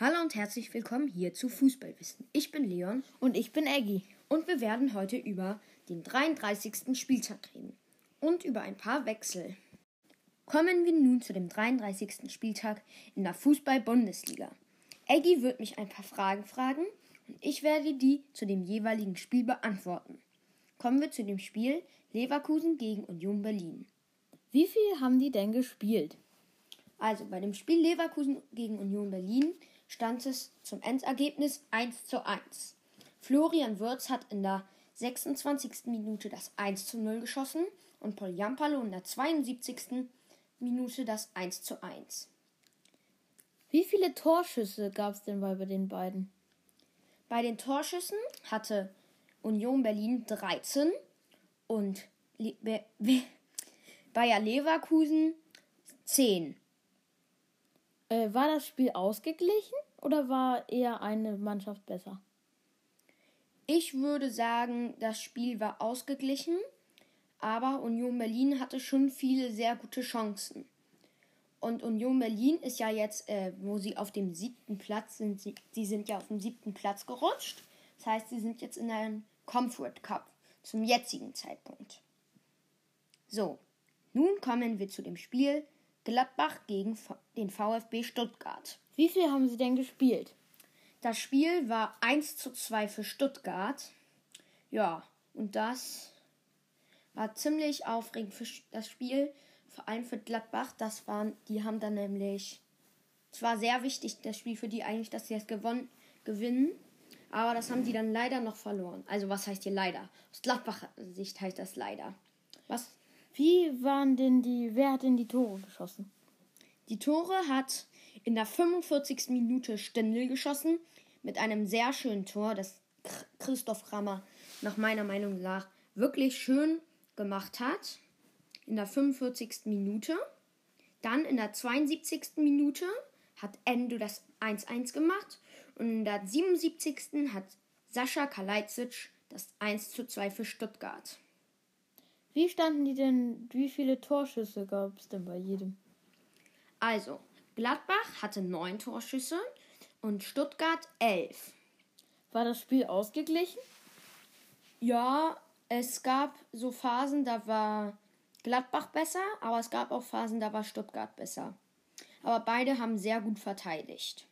Hallo und herzlich willkommen hier zu Fußballwissen. Ich bin Leon Und ich bin Eggy. und wir werden heute über den 33. Spieltag reden und über ein paar Wechsel. Kommen wir nun zu dem 33. Spieltag in der Fußball-Bundesliga. Eggy wird mich ein paar Fragen fragen und ich werde die zu dem jeweiligen Spiel beantworten. Kommen wir zu dem Spiel Leverkusen gegen Union Berlin. Wie viel haben die denn gespielt? Also bei dem Spiel Leverkusen gegen Union Berlin stand es zum Endergebnis 1 zu 1. Florian Würz hat in der 26. Minute das 1 zu 0 geschossen und Paul Jampalo in der 72. Minute das 1 zu 1. Wie viele Torschüsse gab es denn bei den beiden? Bei den Torschüssen hatte Union Berlin 13 und Le Be Be Bayer Leverkusen 10. Äh, war das Spiel ausgeglichen oder war eher eine Mannschaft besser? Ich würde sagen, das Spiel war ausgeglichen, aber Union Berlin hatte schon viele sehr gute Chancen. Und Union Berlin ist ja jetzt, äh, wo sie auf dem siebten Platz sind, sie, sie sind ja auf dem siebten Platz gerutscht. Das heißt, sie sind jetzt in einem Comfort Cup zum jetzigen Zeitpunkt. So, nun kommen wir zu dem Spiel Gladbach gegen den VfB Stuttgart. Wie viel haben sie denn gespielt? Das Spiel war 1 zu 2 für Stuttgart. Ja, und das war ziemlich aufregend für das Spiel, vor allem für Gladbach. Das waren, die haben dann nämlich, es war sehr wichtig, das Spiel für die eigentlich, dass sie es gewonnen, gewinnen. Aber das haben die dann leider noch verloren. Also was heißt hier leider? Aus Gladbacher Sicht heißt das leider. Was? Wie waren denn die, wer hat denn die Tore geschossen? Die Tore hat in der 45. Minute Stindl geschossen mit einem sehr schönen Tor, das Ch- Christoph Rammer nach meiner Meinung nach wirklich schön gemacht hat. In der 45. Minute. Dann in der 72. Minute hat Endo das 1-1 gemacht und in der 77. hat Sascha Kalajdzic das 1-2 für Stuttgart. Wie standen die denn, wie viele Torschüsse gab es denn bei jedem? Also, Gladbach hatte neun Torschüsse und Stuttgart elf. War das Spiel ausgeglichen? Ja, es gab so Phasen, da war Gladbach besser, aber es gab auch Phasen, da war Stuttgart besser. Aber beide haben sehr gut verteidigt.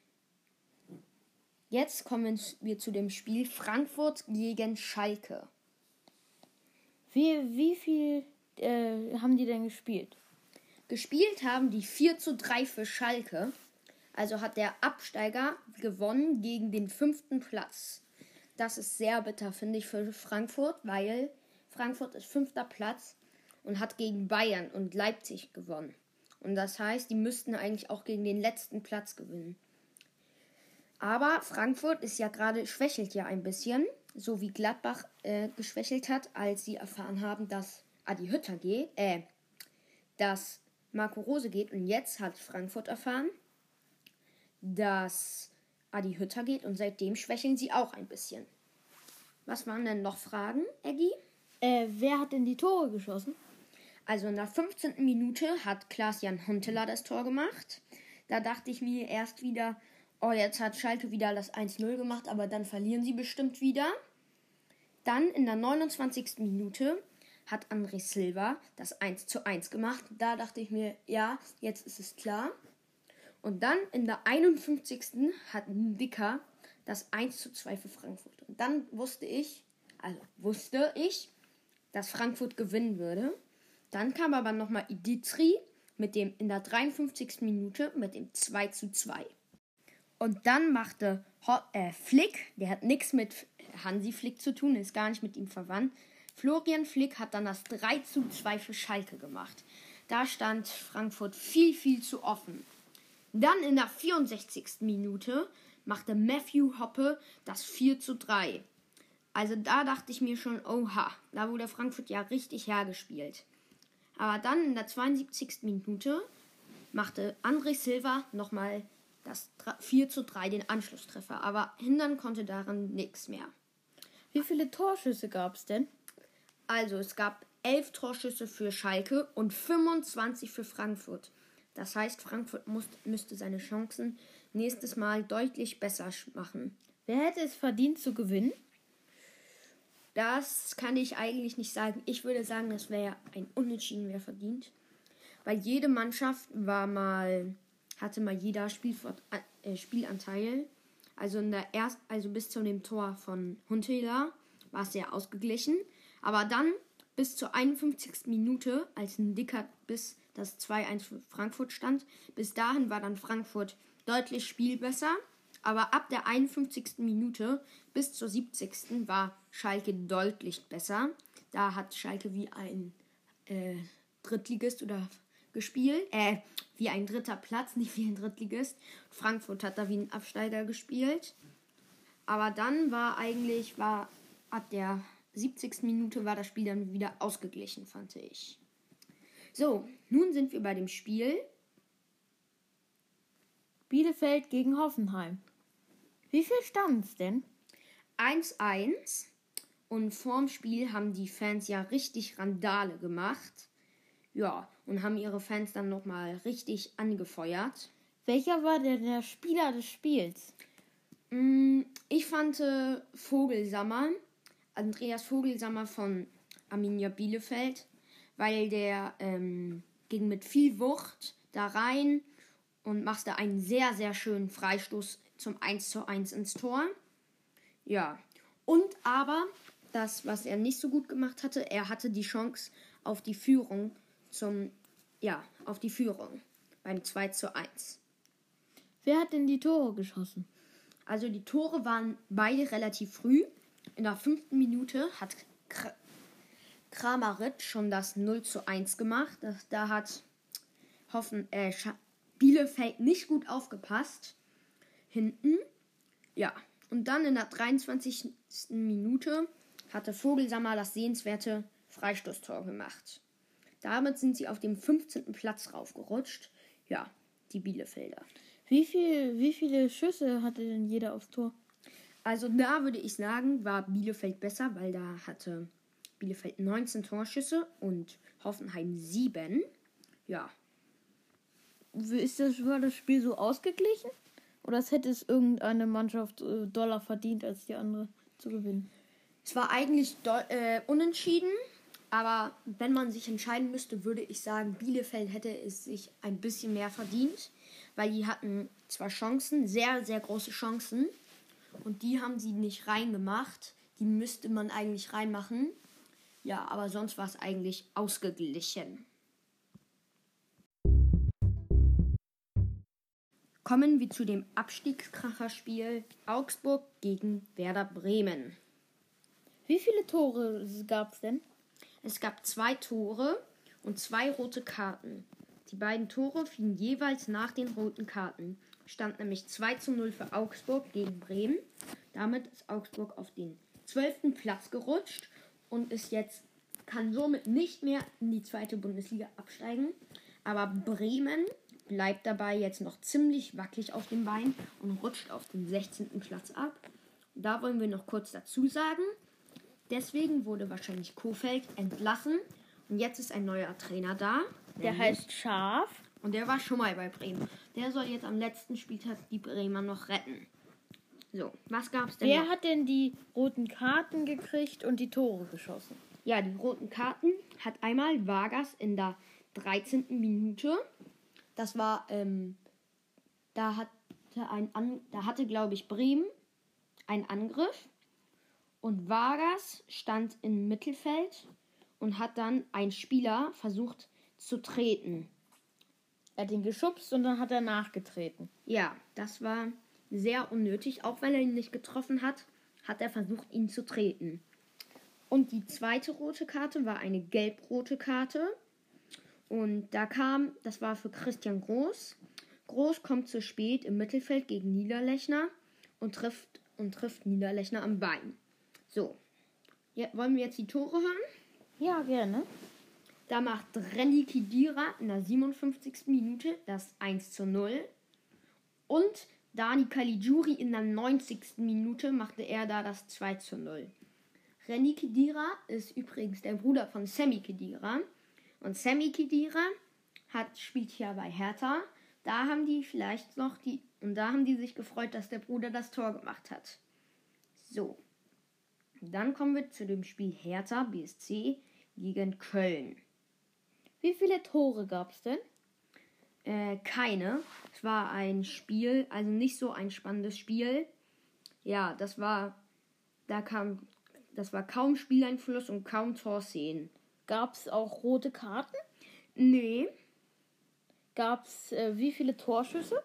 Jetzt kommen wir zu dem Spiel Frankfurt gegen Schalke. Wie, wie viel äh, haben die denn gespielt? Gespielt haben die 4 zu 3 für Schalke. Also hat der Absteiger gewonnen gegen den fünften Platz. Das ist sehr bitter, finde ich, für Frankfurt, weil Frankfurt ist fünfter Platz und hat gegen Bayern und Leipzig gewonnen. Und das heißt, die müssten eigentlich auch gegen den letzten Platz gewinnen. Aber Frankfurt ist ja gerade, schwächelt ja ein bisschen, so wie Gladbach äh, geschwächelt hat, als sie erfahren haben, dass Adi Hütter geht, äh, dass Marco Rose geht. Und jetzt hat Frankfurt erfahren, dass Adi Hütter geht und seitdem schwächeln sie auch ein bisschen. Was waren denn noch Fragen, Eggy? Äh, wer hat denn die Tore geschossen? Also in der 15. Minute hat Klaas-Jan Huntelaar das Tor gemacht. Da dachte ich mir erst wieder, oh, jetzt hat Schalke wieder das 1-0 gemacht, aber dann verlieren sie bestimmt wieder. Dann in der 29. Minute hat André Silva das 1 zu 1 gemacht. Da dachte ich mir, ja, jetzt ist es klar. Und dann in der 51. hat Dicker das 1 zu 2 für Frankfurt. Und dann wusste ich, also wusste ich, dass Frankfurt gewinnen würde. Dann kam aber nochmal Iditri mit dem in der 53. Minute mit dem 2 zu 2. Und dann machte Ho äh, Flick, der hat nichts mit Hansi Flick zu tun, ist gar nicht mit ihm verwandt. Florian Flick hat dann das 3 zu 2 für Schalke gemacht. Da stand Frankfurt viel, viel zu offen. Dann in der 64. Minute machte Matthew Hoppe das 4 zu 3. Also da dachte ich mir schon, oha, da wurde Frankfurt ja richtig hergespielt. Aber dann in der 72. Minute machte André Silva nochmal das 4 zu 3 den Anschlusstreffer. Aber hindern konnte daran nichts mehr. Wie viele Torschüsse gab es denn? Also es gab 11 Torschüsse für Schalke und 25 für Frankfurt. Das heißt, Frankfurt muss, müsste seine Chancen nächstes Mal deutlich besser machen. Wer hätte es verdient zu gewinnen? Das kann ich eigentlich nicht sagen. Ich würde sagen, das wäre ein Unentschieden wäre verdient. Weil jede Mannschaft war mal, hatte mal jeder Spielfort äh, Spielanteil. Also in der erst, also bis zu dem Tor von Huntela war es sehr ausgeglichen. Aber dann bis zur 51. Minute, als ein dicker bis das 2-1 für Frankfurt stand, bis dahin war dann Frankfurt deutlich spielbesser. Aber ab der 51. Minute bis zur 70. war Schalke deutlich besser. Da hat Schalke wie ein äh, Drittligist oder gespielt. Äh, wie ein dritter Platz, nicht wie ein Drittligist. Frankfurt hat da wie ein Absteiger gespielt. Aber dann war eigentlich, war ab der 70. Minute war das Spiel dann wieder ausgeglichen, fand ich. So, nun sind wir bei dem Spiel. Bielefeld gegen Hoffenheim. Wie viel stand es denn? 1-1. Und vorm Spiel haben die Fans ja richtig Randale gemacht. Ja, und haben ihre Fans dann nochmal richtig angefeuert. Welcher war denn der Spieler des Spiels? Mm, ich fand äh, Vogelsammer, Andreas Vogelsammer von Arminia Bielefeld, weil der ähm, ging mit viel Wucht da rein und machte einen sehr, sehr schönen Freistoß zum 1 zu 1 ins Tor. Ja, und aber das, was er nicht so gut gemacht hatte, er hatte die Chance auf die Führung zum, ja, auf die Führung beim 2 zu 1. Wer hat denn die Tore geschossen? Also die Tore waren beide relativ früh. In der fünften Minute hat Kramaric schon das 0 zu 1 gemacht. Da hat Hoffen, äh, Bielefeld nicht gut aufgepasst. Hinten. Ja. Und dann in der 23. Minute hatte Vogelsammer das sehenswerte Freistoßtor gemacht. Damit sind sie auf dem 15. Platz raufgerutscht. Ja, die Bielefelder. Wie, viel, wie viele Schüsse hatte denn jeder aufs Tor? Also da würde ich sagen, war Bielefeld besser, weil da hatte Bielefeld 19 Torschüsse und Hoffenheim 7. Ja. Ist das, war das Spiel so ausgeglichen? Oder hätte es irgendeine Mannschaft äh, Dollar verdient, als die andere zu gewinnen? Es war eigentlich äh, unentschieden. Aber wenn man sich entscheiden müsste, würde ich sagen, Bielefeld hätte es sich ein bisschen mehr verdient, weil die hatten zwar Chancen, sehr, sehr große Chancen, und die haben sie nicht reingemacht. Die müsste man eigentlich reinmachen. Ja, aber sonst war es eigentlich ausgeglichen. Kommen wir zu dem Abstiegskracherspiel Augsburg gegen Werder Bremen. Wie viele Tore gab es denn? Es gab zwei Tore und zwei rote Karten. Die beiden Tore fielen jeweils nach den roten Karten. Stand nämlich 2 zu 0 für Augsburg gegen Bremen. Damit ist Augsburg auf den 12. Platz gerutscht und ist jetzt, kann somit nicht mehr in die zweite Bundesliga absteigen. Aber Bremen bleibt dabei jetzt noch ziemlich wackelig auf dem Bein und rutscht auf den 16. Platz ab. Da wollen wir noch kurz dazu sagen, Deswegen wurde wahrscheinlich Kofeld entlassen und jetzt ist ein neuer Trainer da. Der heißt Schaf. Und der war schon mal bei Bremen. Der soll jetzt am letzten Spieltag die Bremer noch retten. So, was gab's denn? Wer noch? hat denn die roten Karten gekriegt und die Tore geschossen? Ja, die roten Karten hat einmal Vargas in der 13. Minute. Das war, ähm, da hatte ein, An da hatte, glaube ich, Bremen einen Angriff und Vargas stand im Mittelfeld und hat dann ein Spieler versucht zu treten. Er hat ihn geschubst und dann hat er nachgetreten. Ja, das war sehr unnötig. Auch wenn er ihn nicht getroffen hat, hat er versucht, ihn zu treten. Und die zweite rote Karte war eine gelb-rote Karte. Und da kam, das war für Christian Groß. Groß kommt zu spät im Mittelfeld gegen Niederlechner und trifft, und trifft Niederlechner am Bein. So. Ja, wollen wir jetzt die Tore hören? Ja, gerne. Da macht Renny Kidira in der 57. Minute das 1 zu 0. Und Dani Caligiuri in der 90. Minute machte er da das 2 zu 0. Renny Kidira ist übrigens der Bruder von Sammy Kidira. Und Sammy Kidira hat, spielt hier bei Hertha. Da haben die vielleicht noch die. Und da haben die sich gefreut, dass der Bruder das Tor gemacht hat. So. Dann kommen wir zu dem Spiel Hertha BSC gegen Köln. Wie viele Tore gab es denn? Äh, keine. Es war ein Spiel, also nicht so ein spannendes Spiel. Ja, das war. Da kam. Das war kaum Spieleinfluss und kaum Torszenen. Gab es auch rote Karten? Nee. Gab es äh, wie viele Torschüsse?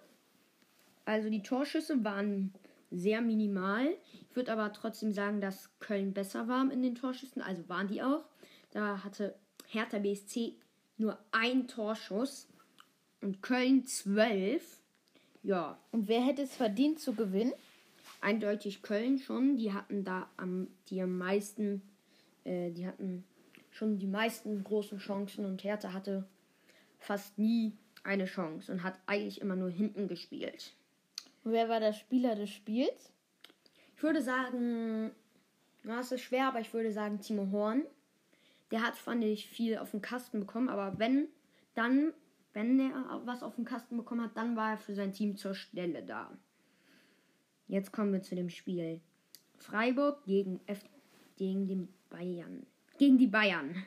Also die Torschüsse waren sehr minimal. Ich würde aber trotzdem sagen, dass Köln besser war in den Torschüssen. Also waren die auch. Da hatte Hertha BSC nur ein Torschuss und Köln zwölf. Ja. Und wer hätte es verdient zu gewinnen? Eindeutig Köln schon. Die hatten da am die am meisten, äh, die hatten schon die meisten großen Chancen und Hertha hatte fast nie eine Chance und hat eigentlich immer nur hinten gespielt. Und wer war der Spieler des Spiels? Ich würde sagen, na, es ist schwer, aber ich würde sagen Timo Horn. Der hat, fand ich, viel auf den Kasten bekommen, aber wenn, dann, wenn er was auf den Kasten bekommen hat, dann war er für sein Team zur Stelle da. Jetzt kommen wir zu dem Spiel. Freiburg gegen, F gegen den Bayern. Gegen die Bayern.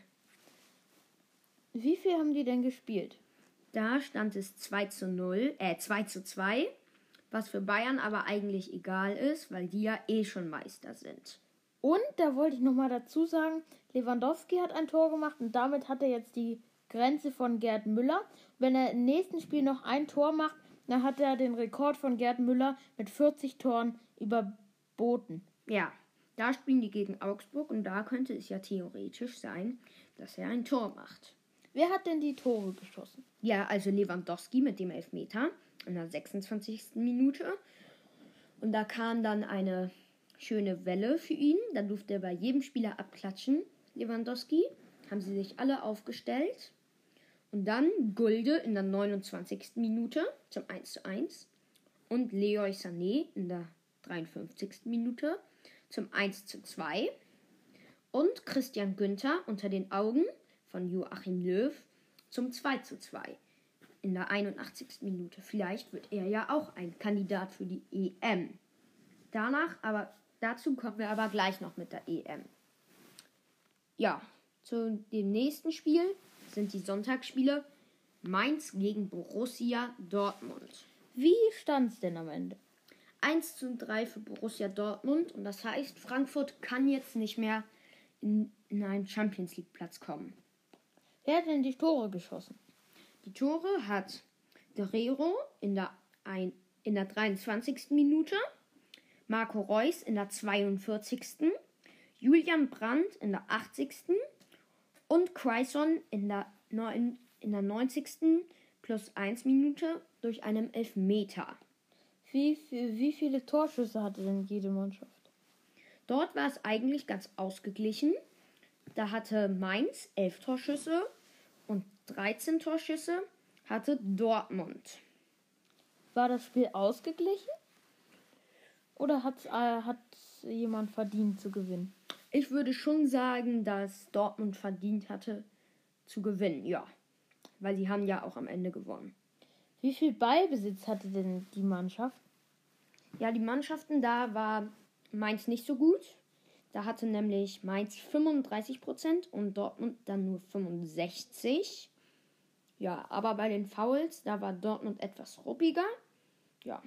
Wie viel haben die denn gespielt? Da stand es 2 zu 0, äh 2 zu 2, was für Bayern aber eigentlich egal ist, weil die ja eh schon Meister sind. Und da wollte ich nochmal dazu sagen, Lewandowski hat ein Tor gemacht und damit hat er jetzt die Grenze von Gerd Müller. Wenn er im nächsten Spiel noch ein Tor macht, dann hat er den Rekord von Gerd Müller mit 40 Toren überboten. Ja, da spielen die gegen Augsburg und da könnte es ja theoretisch sein, dass er ein Tor macht. Wer hat denn die Tore geschossen? Ja, also Lewandowski mit dem Elfmeter in der 26. Minute. Und da kam dann eine schöne Welle für ihn. Da durfte er bei jedem Spieler abklatschen. Lewandowski. Haben sie sich alle aufgestellt. Und dann Gulde in der 29. Minute zum 1 zu 1. Und Leroy Sané in der 53. Minute zum 1 zu 2. Und Christian Günther unter den Augen von Joachim Löw zum 2 zu 2 in der 81. Minute. Vielleicht wird er ja auch ein Kandidat für die EM. Danach aber, dazu kommen wir aber gleich noch mit der EM. Ja, zu dem nächsten Spiel sind die Sonntagsspiele Mainz gegen Borussia Dortmund. Wie stand es denn am Ende? 1 zu 3 für Borussia Dortmund und das heißt, Frankfurt kann jetzt nicht mehr in, in einen Champions League Platz kommen. Wer hat denn die Tore geschossen? Die Tore hat Guerrero in der, ein, in der 23. Minute, Marco Reus in der 42. Julian Brandt in der 80. und Quaison in der, 9, in der 90. plus 1 Minute durch einen Elfmeter. Wie, wie, wie viele Torschüsse hatte denn jede Mannschaft? Dort war es eigentlich ganz ausgeglichen. Da hatte Mainz 11 Torschüsse 13 Torschüsse hatte Dortmund. War das Spiel ausgeglichen? Oder hat äh, jemand verdient zu gewinnen? Ich würde schon sagen, dass Dortmund verdient hatte zu gewinnen, ja. Weil sie haben ja auch am Ende gewonnen. Wie viel Ballbesitz hatte denn die Mannschaft? Ja, die Mannschaften, da war Mainz nicht so gut. Da hatte nämlich Mainz 35% und Dortmund dann nur 65%. Ja, aber bei den Fouls, da war Dortmund etwas ruppiger. Ja,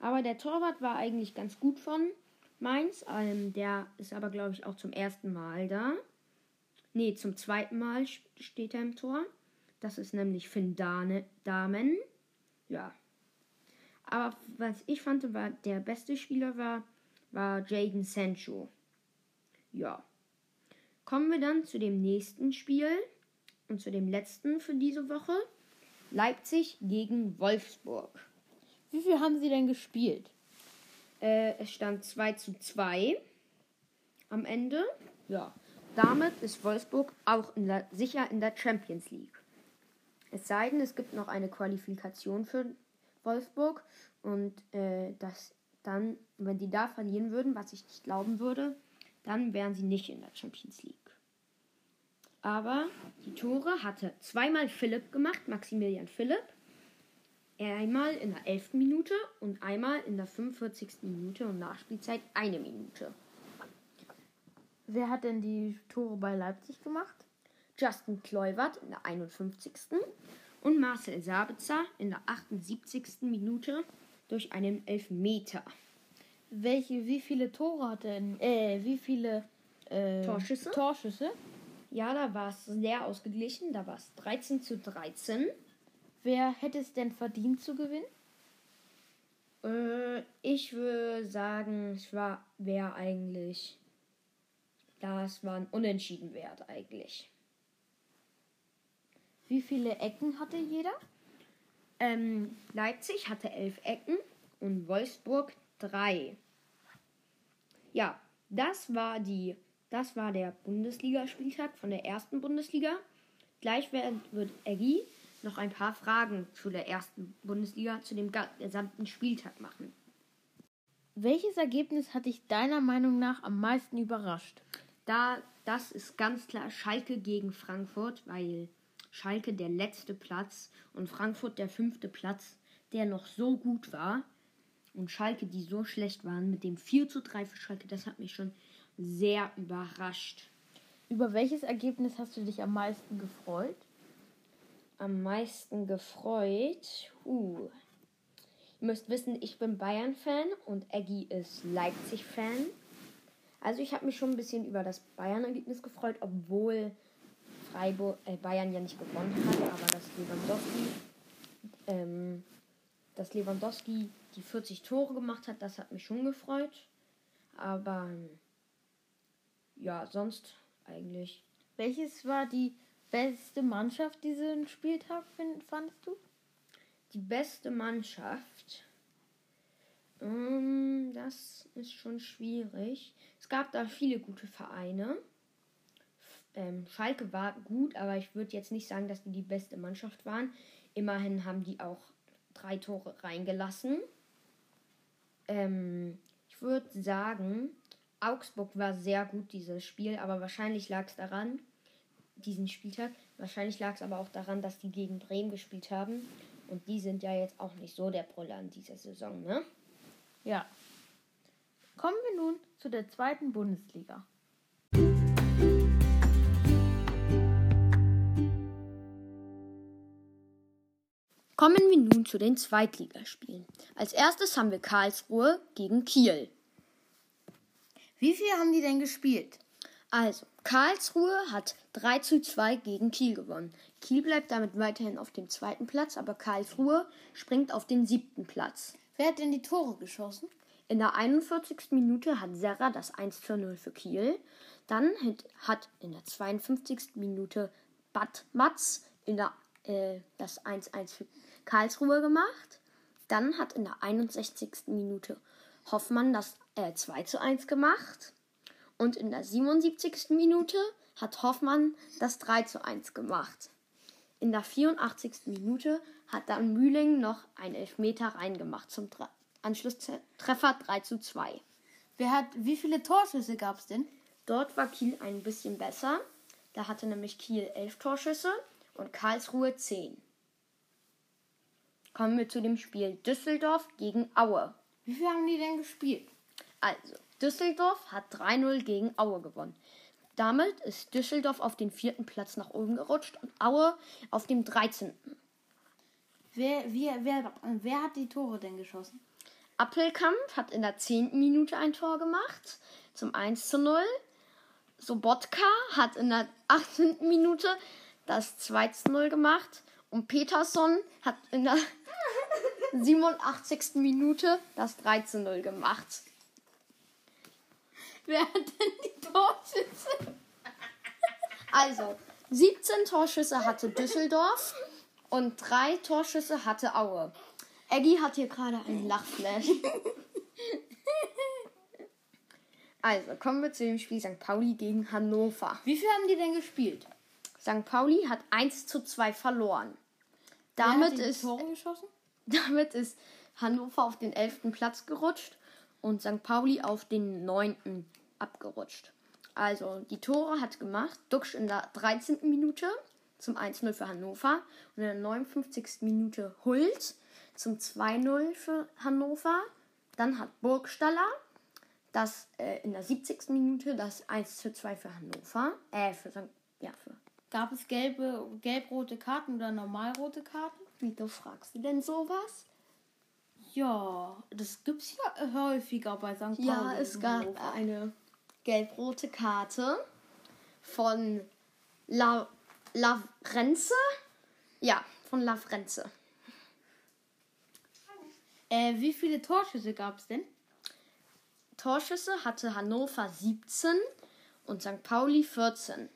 aber der Torwart war eigentlich ganz gut von Mainz. Ähm, der ist aber, glaube ich, auch zum ersten Mal da. Nee, zum zweiten Mal steht er im Tor. Das ist nämlich Finn Dane, Damen. Ja. Aber was ich fand, war der beste Spieler war, war Jaden Sancho. Ja. Kommen wir dann zu dem nächsten Spiel und zu dem letzten für diese Woche. Leipzig gegen Wolfsburg. Wie viel haben sie denn gespielt? Äh, es stand 2 zu 2 am Ende. Ja. Damit ist Wolfsburg auch in der, sicher in der Champions League. Es sei denn, es gibt noch eine Qualifikation für Wolfsburg und äh, das dann, wenn die da verlieren würden, was ich nicht glauben würde, dann wären sie nicht in der Champions League. Aber die Tore hatte zweimal Philipp gemacht, Maximilian Philipp. Einmal in der 11. Minute und einmal in der 45. Minute und Nachspielzeit eine Minute. Wer hat denn die Tore bei Leipzig gemacht? Justin Kluivert in der 51. und Marcel Sabitzer in der 78. Minute durch einen Elfmeter. Welche, wie viele Tore hat denn, äh, wie viele äh, Torschüsse? Torschüsse? Ja, da war es sehr ausgeglichen. Da war es 13 zu 13. Wer hätte es denn verdient zu gewinnen? Äh, ich würde sagen, es war wer eigentlich. Das war ein Unentschieden wert eigentlich. Wie viele Ecken hatte jeder? Ähm, Leipzig hatte elf Ecken und Wolfsburg drei. Ja, das war die, das war der Bundesligaspieltag von der ersten Bundesliga. Gleich wird, Eggy noch ein paar Fragen zu der ersten Bundesliga, zu dem gesamten Spieltag machen. Welches Ergebnis hat dich deiner Meinung nach am meisten überrascht? Da, das ist ganz klar Schalke gegen Frankfurt, weil Schalke der letzte Platz und Frankfurt der fünfte Platz, der noch so gut war. Und Schalke, die so schlecht waren, mit dem 4 zu 3 für Schalke, das hat mich schon sehr überrascht. Über welches Ergebnis hast du dich am meisten gefreut? Am meisten gefreut. Uh. Ihr müsst wissen, ich bin Bayern-Fan und Eggy ist Leipzig-Fan. Also ich habe mich schon ein bisschen über das Bayern-Ergebnis gefreut, obwohl Freiburg, äh, Bayern ja nicht gewonnen hat, aber dass Lewandowski, ähm, dass Lewandowski die 40 Tore gemacht hat, das hat mich schon gefreut. Aber ähm, ja, sonst eigentlich. Welches war die beste Mannschaft diesen Spieltag, find- fandest du? Die beste Mannschaft. Ähm, das ist schon schwierig. Es gab da viele gute Vereine. Ähm, Schalke war gut, aber ich würde jetzt nicht sagen, dass die die beste Mannschaft waren. Immerhin haben die auch drei Tore reingelassen. Ähm, ich würde sagen, Augsburg war sehr gut dieses Spiel, aber wahrscheinlich lag es daran, diesen Spieltag. Wahrscheinlich lag es aber auch daran, dass die gegen Bremen gespielt haben. Und die sind ja jetzt auch nicht so der Brüller in dieser Saison, ne? Ja. Kommen wir nun zu der zweiten Bundesliga. Kommen wir nun zu den Zweitligaspielen. Als erstes haben wir Karlsruhe gegen Kiel. Wie viel haben die denn gespielt? Also, Karlsruhe hat 3 zu 2 gegen Kiel gewonnen. Kiel bleibt damit weiterhin auf dem zweiten Platz, aber Karlsruhe springt auf den siebten Platz. Wer hat denn die Tore geschossen? In der 41. Minute hat Serra das 1 zu 0 für Kiel. Dann hat- in der 52. Minute Bad Matz in der, äh, das 1-1 für Karlsruhe gemacht. Dann hat in der 61. Minute Hoffmann das äh, 2 zu 1 gemacht. Und in der 77. Minute hat Hoffmann das 3 zu 1 gemacht. In der 84. Minute hat dann Mühling noch einen Elfmeter reingemacht zum Dre- Anschlusstreffer 3 zu 2. Wer hat, wie viele Torschüsse gab es denn? Dort war Kiel ein bisschen besser. Da hatte nämlich Kiel 11 Torschüsse und Karlsruhe 10. Kommen wir zu dem Spiel Düsseldorf gegen Aue. Wie viel haben die denn gespielt? Also, Düsseldorf hat 3-0 gegen Aue gewonnen. Damit ist Düsseldorf auf den vierten Platz nach oben gerutscht und Aue auf dem 13. Wer, wer, wer, wer hat die Tore denn geschossen? Appelkamp hat in der 10. Minute ein Tor gemacht zum 1 zu 0. Sobotka hat in der 18. Minute das 2 zu 0 gemacht. Und Peterson hat in der 87. Minute das 3 zu 0 gemacht. Wer hat denn die Torschüsse? Also, 17 Torschüsse hatte Düsseldorf und 3 Torschüsse hatte Aue. Eggy hat hier gerade einen Lachflash. Also, kommen wir zu dem Spiel St. Pauli gegen Hannover. Wie viel haben die denn gespielt? St. Pauli hat 1 zu 2 verloren. Damit ist, damit ist Hannover auf den 11. Platz gerutscht und St. Pauli auf den 9. abgerutscht. Also, die Tore hat gemacht Duxch in der 13. Minute zum 1-0 für Hannover und in der 59. Minute Hult zum 2-0 für Hannover. Dann hat Burgstaller das äh, in der 70. Minute das 1 2 für Hannover. Äh, für St. Ja, für. Gab es gelbe, gelb-rote Karten oder normalrote Karten? Wieso fragst du denn sowas? Ja, das gibt's ja häufiger bei St. Pauli. Ja, es gab Hannover. eine gelb-rote Karte von La Lavrenze. Ja, von Lavrenze. Äh, wie viele Torschüsse gab es denn? Torschüsse hatte Hannover 17 und St. Pauli 14.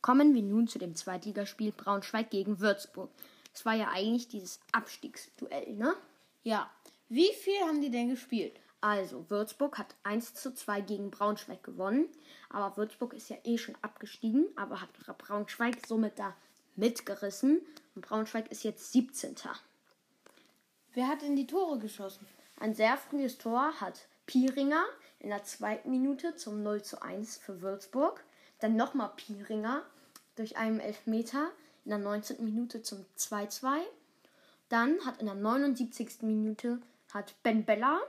Kommen wir nun zu dem Zweitligaspiel Braunschweig gegen Würzburg. Es war ja eigentlich dieses Abstiegsduell, ne? Ja. Wie viel haben die denn gespielt? Also, Würzburg hat 1 zu 2 gegen Braunschweig gewonnen. Aber Würzburg ist ja eh schon abgestiegen, aber hat Braunschweig somit da mitgerissen. Und Braunschweig ist jetzt 17. Wer hat denn die Tore geschossen? Ein sehr frühes Tor hat Pieringer in der zweiten Minute zum 0 zu 1 für Würzburg. Dann nochmal Pieringer durch einen Elfmeter in der 19. Minute zum 2-2. Dann hat in der 79. Minute hat Ben Bella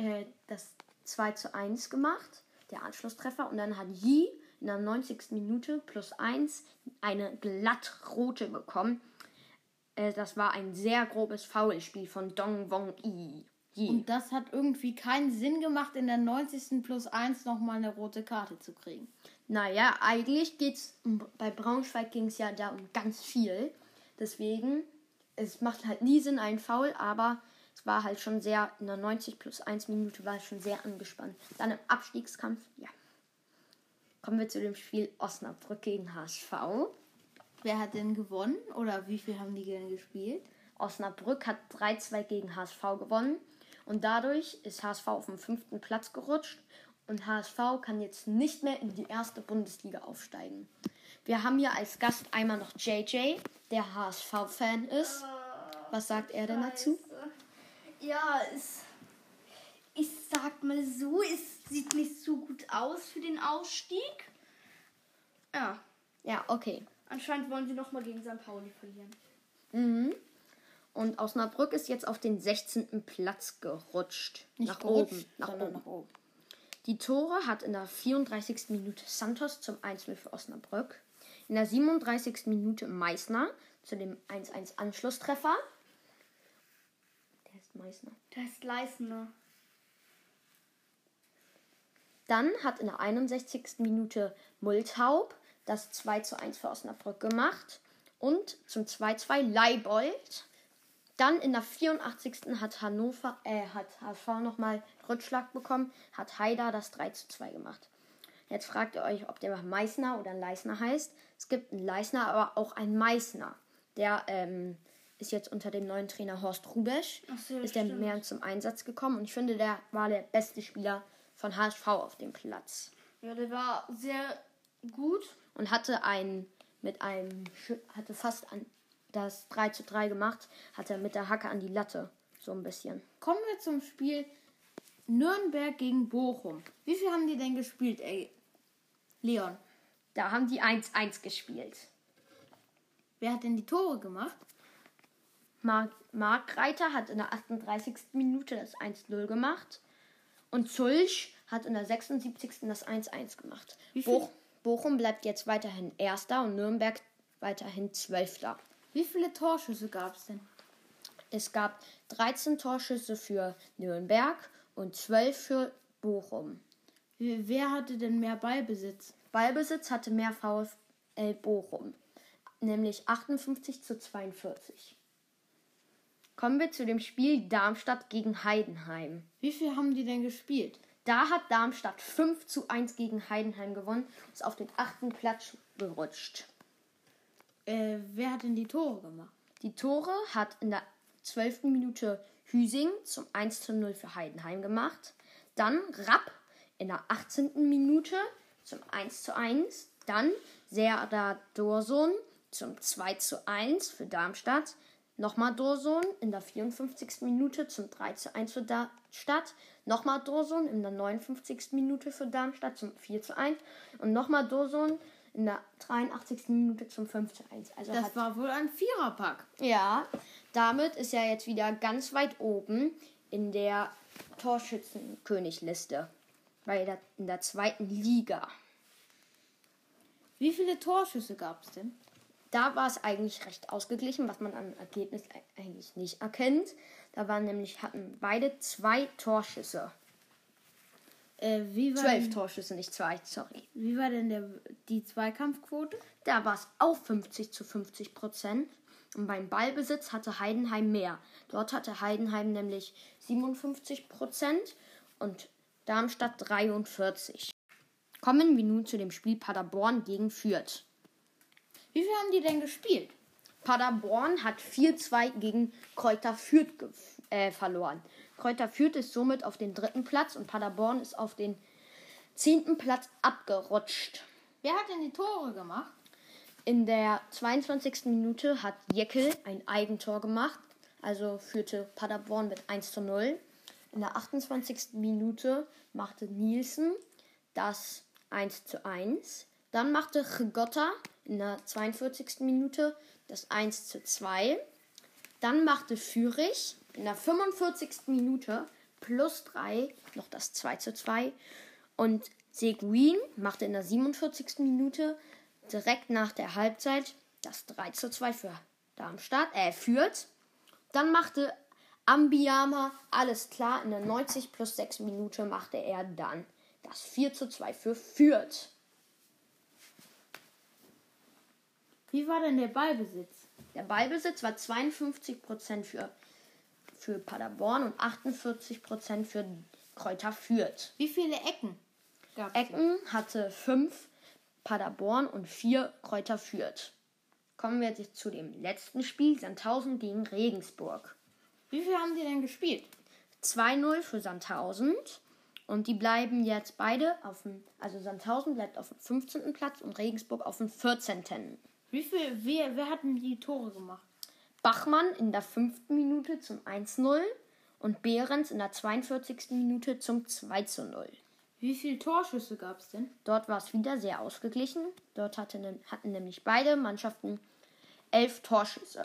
äh, das 2 zu 1 gemacht, der Anschlusstreffer. Und dann hat Yi in der 90. Minute plus 1 eine glatt rote bekommen. Äh, das war ein sehr grobes Foulspiel von Dong Wong Yi. Yi. Und das hat irgendwie keinen Sinn gemacht, in der 90. plus 1 nochmal eine rote Karte zu kriegen. Naja, eigentlich geht's bei Braunschweig ging es ja da um ganz viel. Deswegen, es macht halt nie Sinn, ein Foul, aber es war halt schon sehr, in der 90 plus 1 Minute war es schon sehr angespannt. Dann im Abstiegskampf, ja. Kommen wir zu dem Spiel Osnabrück gegen HSV. Wer hat denn gewonnen oder wie viel haben die denn gespielt? Osnabrück hat 3-2 gegen HSV gewonnen und dadurch ist HSV auf den fünften Platz gerutscht und HSV kann jetzt nicht mehr in die erste Bundesliga aufsteigen. Wir haben hier als Gast einmal noch JJ, der HSV-Fan ist. Was sagt er denn dazu? Ja, es. Ich sag mal so, es sieht nicht so gut aus für den Ausstieg. Ja, Ja, okay. anscheinend wollen sie nochmal gegen St. Pauli verlieren. Mhm. Und Osnabrück ist jetzt auf den 16. Platz gerutscht. Nicht nach gerutscht, oben. Nach sondern oben. nach oben. Die Tore hat in der 34. Minute Santos zum 1-0 für Osnabrück. In der 37. Minute Meißner zu dem 1-1 Der ist Meißner. Da ist Leisner. Dann hat in der 61. Minute Multaub das 2-1 für Osnabrück gemacht. Und zum 2-2 Leibold. Dann in der 84. hat Hannover, äh, hat HSV nochmal Rückschlag bekommen, hat Haider das 3-2 gemacht. Jetzt fragt ihr euch, ob der Meißner oder Leisner heißt. Es gibt einen Leisner, aber auch einen Meißner. Der ähm, ist jetzt unter dem neuen Trainer Horst Rubesch. So, ist der stimmt. mehr zum Einsatz gekommen. Und ich finde, der war der beste Spieler von HSV auf dem Platz. Ja, der war sehr gut. Und hatte ein mit einem hatte fast an das 3 zu 3 gemacht, hatte mit der Hacke an die Latte. So ein bisschen. Kommen wir zum Spiel Nürnberg gegen Bochum. Wie viel haben die denn gespielt, ey? Leon, Da haben die 1-1 gespielt. wer hat denn die Tore gemacht? Mark, Mark Reiter hat in der 38. Minute das 1-0 gemacht. Und Zulch hat in der 76. das 1-1 gemacht. Boch, Bochum bleibt jetzt weiterhin Erster und Nürnberg weiterhin Zwölfter. Wie viele Torschüsse gab es denn? Es gab 13 Torschüsse für Nürnberg und 12 für Bochum. Wer wer hatte denn mehr Ballbesitz? Ballbesitz hatte mehr VfL Bochum, nämlich 58 zu 42. Kommen wir zu dem Spiel Darmstadt gegen Heidenheim. Wie viel haben die denn gespielt? Da hat Darmstadt 5 zu 1 gegen Heidenheim gewonnen und ist auf den achten Platz gerutscht. Äh, wer hat denn die Tore gemacht? Die Tore hat in der 12. Minute Hüsing zum 1 zu 0 für Heidenheim gemacht. Dann Rapp in der 18. Minute zum 1 zu 1. Dann Serdar Dorsun zum 2 zu 1 für Darmstadt. Nochmal Dorsun in der 54. Minute zum 3 zu 1 für Darmstadt. Nochmal Dorsun in der 59. Minute für Darmstadt zum 4 zu 1. Und nochmal Dorsun in der 83. Minute zum 5 zu 1. Also Das war wohl ein Viererpack. ja, damit ist er jetzt wieder ganz weit oben in der Torschützenkönigliste. Bei der, in der zweiten Liga. Wie viele Torschüsse gab es denn? Da war es eigentlich recht ausgeglichen, was man am Ergebnis eigentlich nicht erkennt. Da waren nämlich, hatten beide zwei Torschüsse. Äh, wie, war Zwölf denn, Torschüsse, nicht zwei, sorry. wie war denn der, die Zweikampfquote? Da war es auch 50 zu 50 Prozent. Und beim Ballbesitz hatte Heidenheim mehr. Dort hatte Heidenheim nämlich 57 Prozent und Darmstadt 43. Kommen wir nun zu dem Spiel Paderborn gegen Fürth. Wie viel haben die denn gespielt? Paderborn hat 4-2 gegen Kräuter Fürth äh, verloren. Kräuter Fürth ist somit auf den dritten Platz und Paderborn ist auf den zehnten Platz abgerutscht. Wer hat denn die Tore gemacht? In der 22. Minute hat Jeckel ein Eigentor gemacht, also führte Paderborn mit 1 zu 0. In der 28. Minute machte Nielsen das 1 zu 1. Dann machte Rigotta in der 42. Minute das 1 zu 2. Dann machte Fürich in der 45. Minute plus 3 noch das 2 zu 2. Und Seguin machte in der 47. Minute direkt nach der Halbzeit das 3 zu 2 für Darmstadt, äh, Fürth. Dann machte Ambiyama alles klar. In der 90 plus 6 Minute machte er dann das 4 zu 2 für Fürth. Wie war denn der Ballbesitz? Der Ballbesitz war 52% für, für Paderborn und 48% für Kräuter Fürth. Wie viele Ecken gab es? Ecken hatte 5 Paderborn und 4 Kräuter Fürth. Kommen wir jetzt zu dem letzten Spiel, Sandhausen gegen Regensburg. Wie viel haben die denn gespielt? 2-0 für Sandhausen. Und die bleiben jetzt beide auf dem, also Sandhausen bleibt auf dem 15. Platz und Regensburg auf dem 14. Wie viel, wer, wer hat denn die Tore gemacht? Bachmann in der 5. Minute zum 1-0 und Behrens in der 42. Minute zum 2-0. Wie viele Torschüsse gab es denn? Dort war es wieder sehr ausgeglichen. Dort hatte, hatten nämlich beide Mannschaften elf Torschüsse.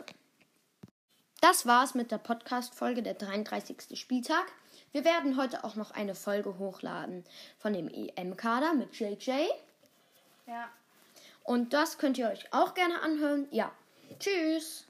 Das war's mit der Podcast-Folge der 33. Spieltag. Wir werden heute auch noch eine Folge hochladen von dem EM-Kader mit JJ. Ja. Und das könnt ihr euch auch gerne anhören. Ja, tschüss.